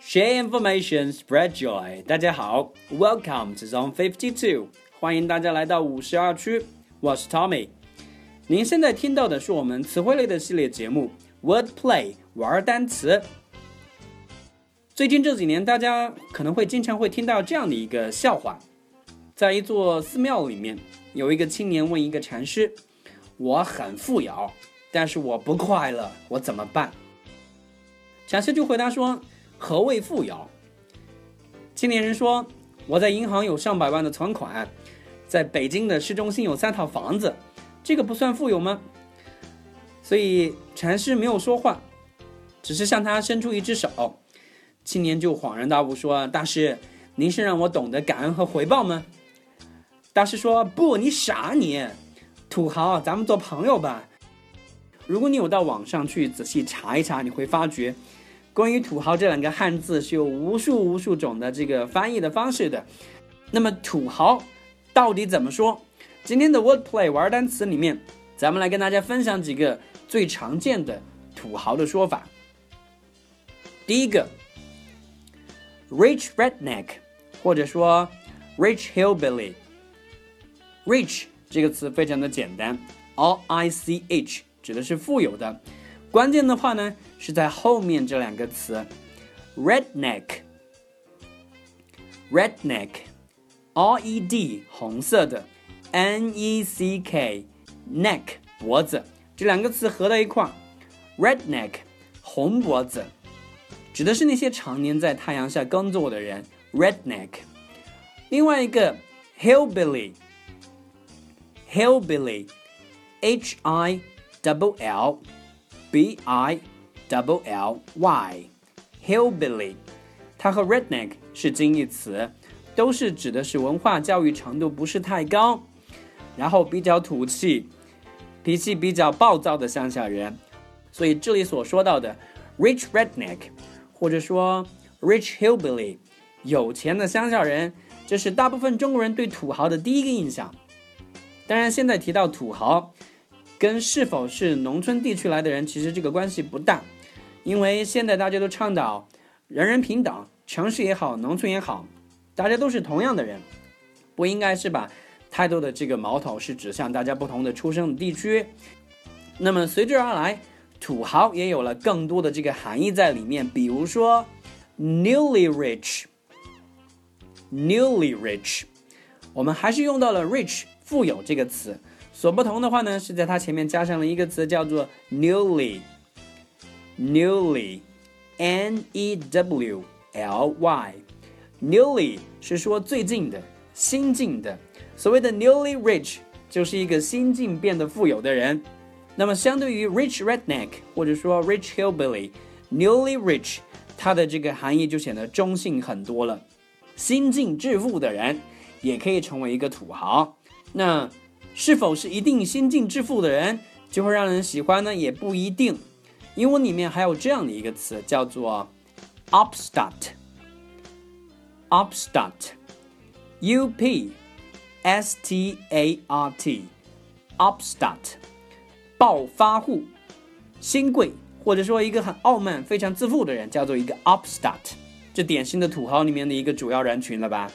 Share information, spread joy。大家好，Welcome to Zone Fifty Two，欢迎大家来到五十二区，我是 Tommy。您现在听到的是我们词汇类的系列节目 Wordplay 玩单词。 最近这几年，大家可能会经常会听到这样的一个笑话：在一座寺庙里面，有一个青年问一个禅师：“我很富有，但是我不快乐，我怎么办？”禅师就回答说。何谓富有？青年人说：“我在银行有上百万的存款，在北京的市中心有三套房子，这个不算富有吗？”所以禅师没有说话，只是向他伸出一只手。青年就恍然大悟说：“大师，您是让我懂得感恩和回报吗？”大师说：“不，你傻你，土豪，咱们做朋友吧。如果你有到网上去仔细查一查，你会发觉。”关于“土豪”这两个汉字是有无数无数种的这个翻译的方式的。那么“土豪”到底怎么说？今天的 Wordplay 玩单词里面，咱们来跟大家分享几个最常见的“土豪”的说法。第一个 ，rich redneck，或者说 rich hillbilly。rich 这个词非常的简单，R I C H 指的是富有的。关键的话呢，是在后面这两个词，redneck，redneck，R E D 红色的，N E C K，neck 脖子，这两个词合在一块，redneck 红脖子， 指的是那些常年在太阳下耕作的人，redneck。另外一个 hillbilly，hillbilly，H I double L。B I double L Y，hillbilly，它和 redneck 是近义词，都是指的是文化教育程度不是太高，然后比较土气，脾气比较暴躁的乡下人。所以这里所说到的 rich redneck，或者说 rich hillbilly，有钱的乡下人，这是大部分中国人对土豪的第一个印象。当然，现在提到土豪。跟是否是农村地区来的人，其实这个关系不大，因为现在大家都倡导人人平等，城市也好，农村也好，大家都是同样的人，不应该是把太多的这个矛头是指向大家不同的出生的地区。那么随之而来，土豪也有了更多的这个含义在里面，比如说 newly rich，newly rich，我们还是用到了 rich 富有这个词。所不同的话呢，是在它前面加上了一个词，叫做 newly，newly，n e w l y，newly 是说最近的、新进的。所谓的 newly rich 就是一个新晋变得富有的人。那么相对于 rich redneck 或者说 rich hillbilly，newly rich 它的这个含义就显得中性很多了。新晋致富的人也可以成为一个土豪。那是否是一定新晋致富的人就会让人喜欢呢？也不一定。英文里面还有这样的一个词，叫做 upstart。upstart，u p s t a r t，upstart，暴发户、新贵，或者说一个很傲慢、非常自负的人，叫做一个 upstart。这典型的土豪里面的一个主要人群了吧？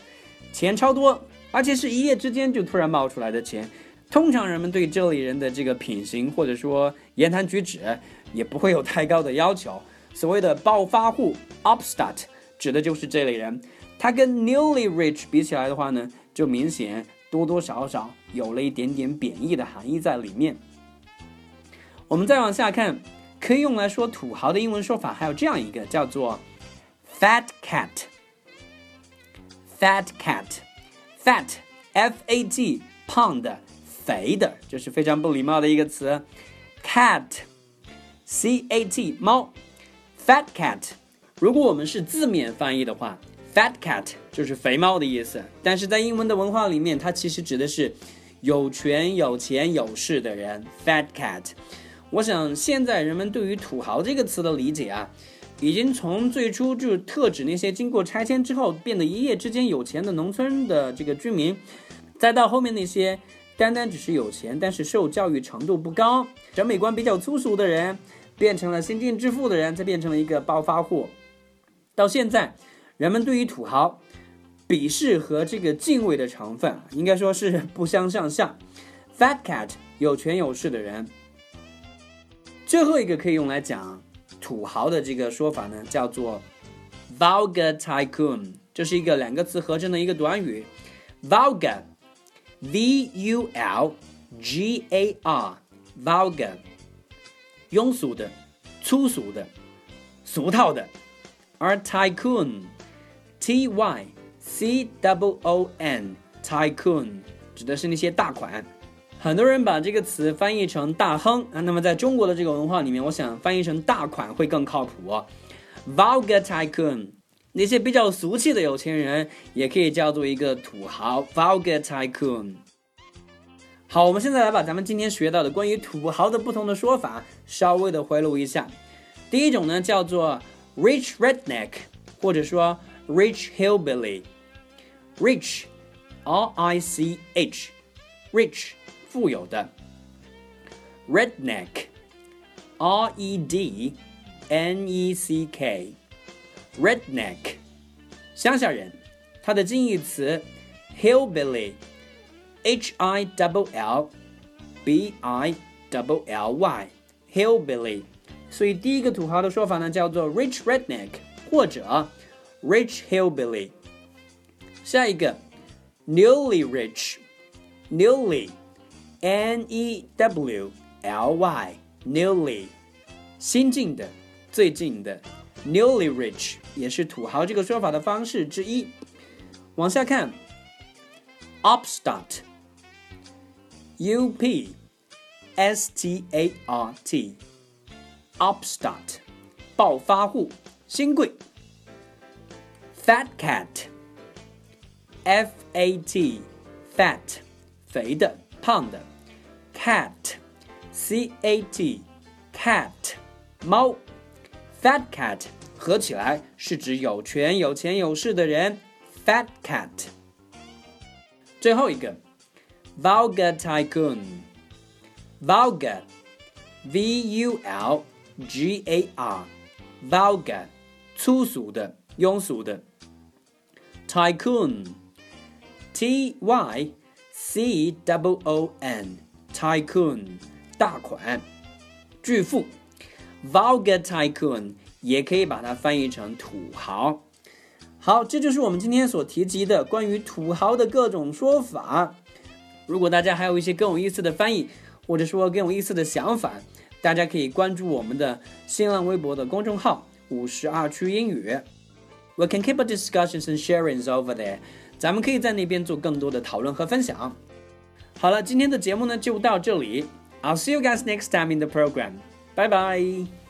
钱超多，而且是一夜之间就突然冒出来的钱。通常人们对这类人的这个品行或者说言谈举止也不会有太高的要求。所谓的暴发户 （upstart） 指的就是这类人。他跟 newly rich 比起来的话呢，就明显多多少少有了一点点贬义的含义在里面。我们再往下看，可以用来说土豪的英文说法还有这样一个叫做 fat cat。fat cat，fat，f-a-t，胖的。肥的，就是非常不礼貌的一个词，cat，c a t，猫，fat cat。如果我们是字面翻译的话，fat cat 就是肥猫的意思。但是在英文的文化里面，它其实指的是有权、有钱、有势的人，fat cat。我想现在人们对于土豪这个词的理解啊，已经从最初就是特指那些经过拆迁之后变得一夜之间有钱的农村的这个居民，再到后面那些单单只是有钱但是受教育程度不高、审美观比较粗俗的人，变成了先进致富的人，再变成了一个暴发户。到现在，人们对于土豪鄙视和这个敬畏的成分，应该说是不相上下。Fat cat 有权有势的人。最后一个可以用来讲土豪的这个说法呢，叫做 vulgar tycoon，这是一个两个词合成的一个短语，vulgar，v u l g a r，vulgar，庸俗的、粗俗的、俗套的，而 tycoon，t y c w o n，tycoon 指的是那些大款。很多人把这个词翻译成大亨啊，那么在中国的这个文化里面，我想翻译成大款会更靠谱。Vulgar tycoon，那些比较俗气的有钱人也可以叫做一个土豪。Vulgar tycoon。好，我们现在来把咱们今天学到的关于土豪的不同的说法稍微的回炉一下。第一种呢叫做 rich redneck，或者说 rich hillbilly。Rich，R I C H，rich。富有的，redneck，r e d n e c k，redneck，乡下人。它的近义词，hillbilly，h i double l b i double l y，hillbilly。所以第一个土豪的说法呢，叫做 rich redneck 或者 rich hillbilly。下一个，newly rich，newly。 N E W L Y，newly，新进的，最近的，newly rich 也是土豪这个说法的方式之一。往下看，upstart，U P S T A R T，upstart，暴发户，新贵。fat cat，F A T，fat，肥的，胖的。 cat，c a t，cat，猫，fat cat 合起来是指有权有钱有势的人，fat cat。最后一个，vulgar tycoon，vulgar，v u l g a r，vulgar，粗俗的、庸俗的，tycoon，t y c w o n。 Tycoon，大款，巨富，vulgar tycoon 也可以把它翻译成土豪。好，这就是我们今天所提及的关于土豪的各种说法。如果大家还有一些更有意思的翻译，或者说更有意思的想法，大家可以关注我们的新浪微博的公众号“五十二区英语”。We can keep a discussions and sharings over there。咱们可以在那边做更多的讨论和分享。好了，今天的节目呢就到这里。I'll see you guys next time in the program. Bye bye.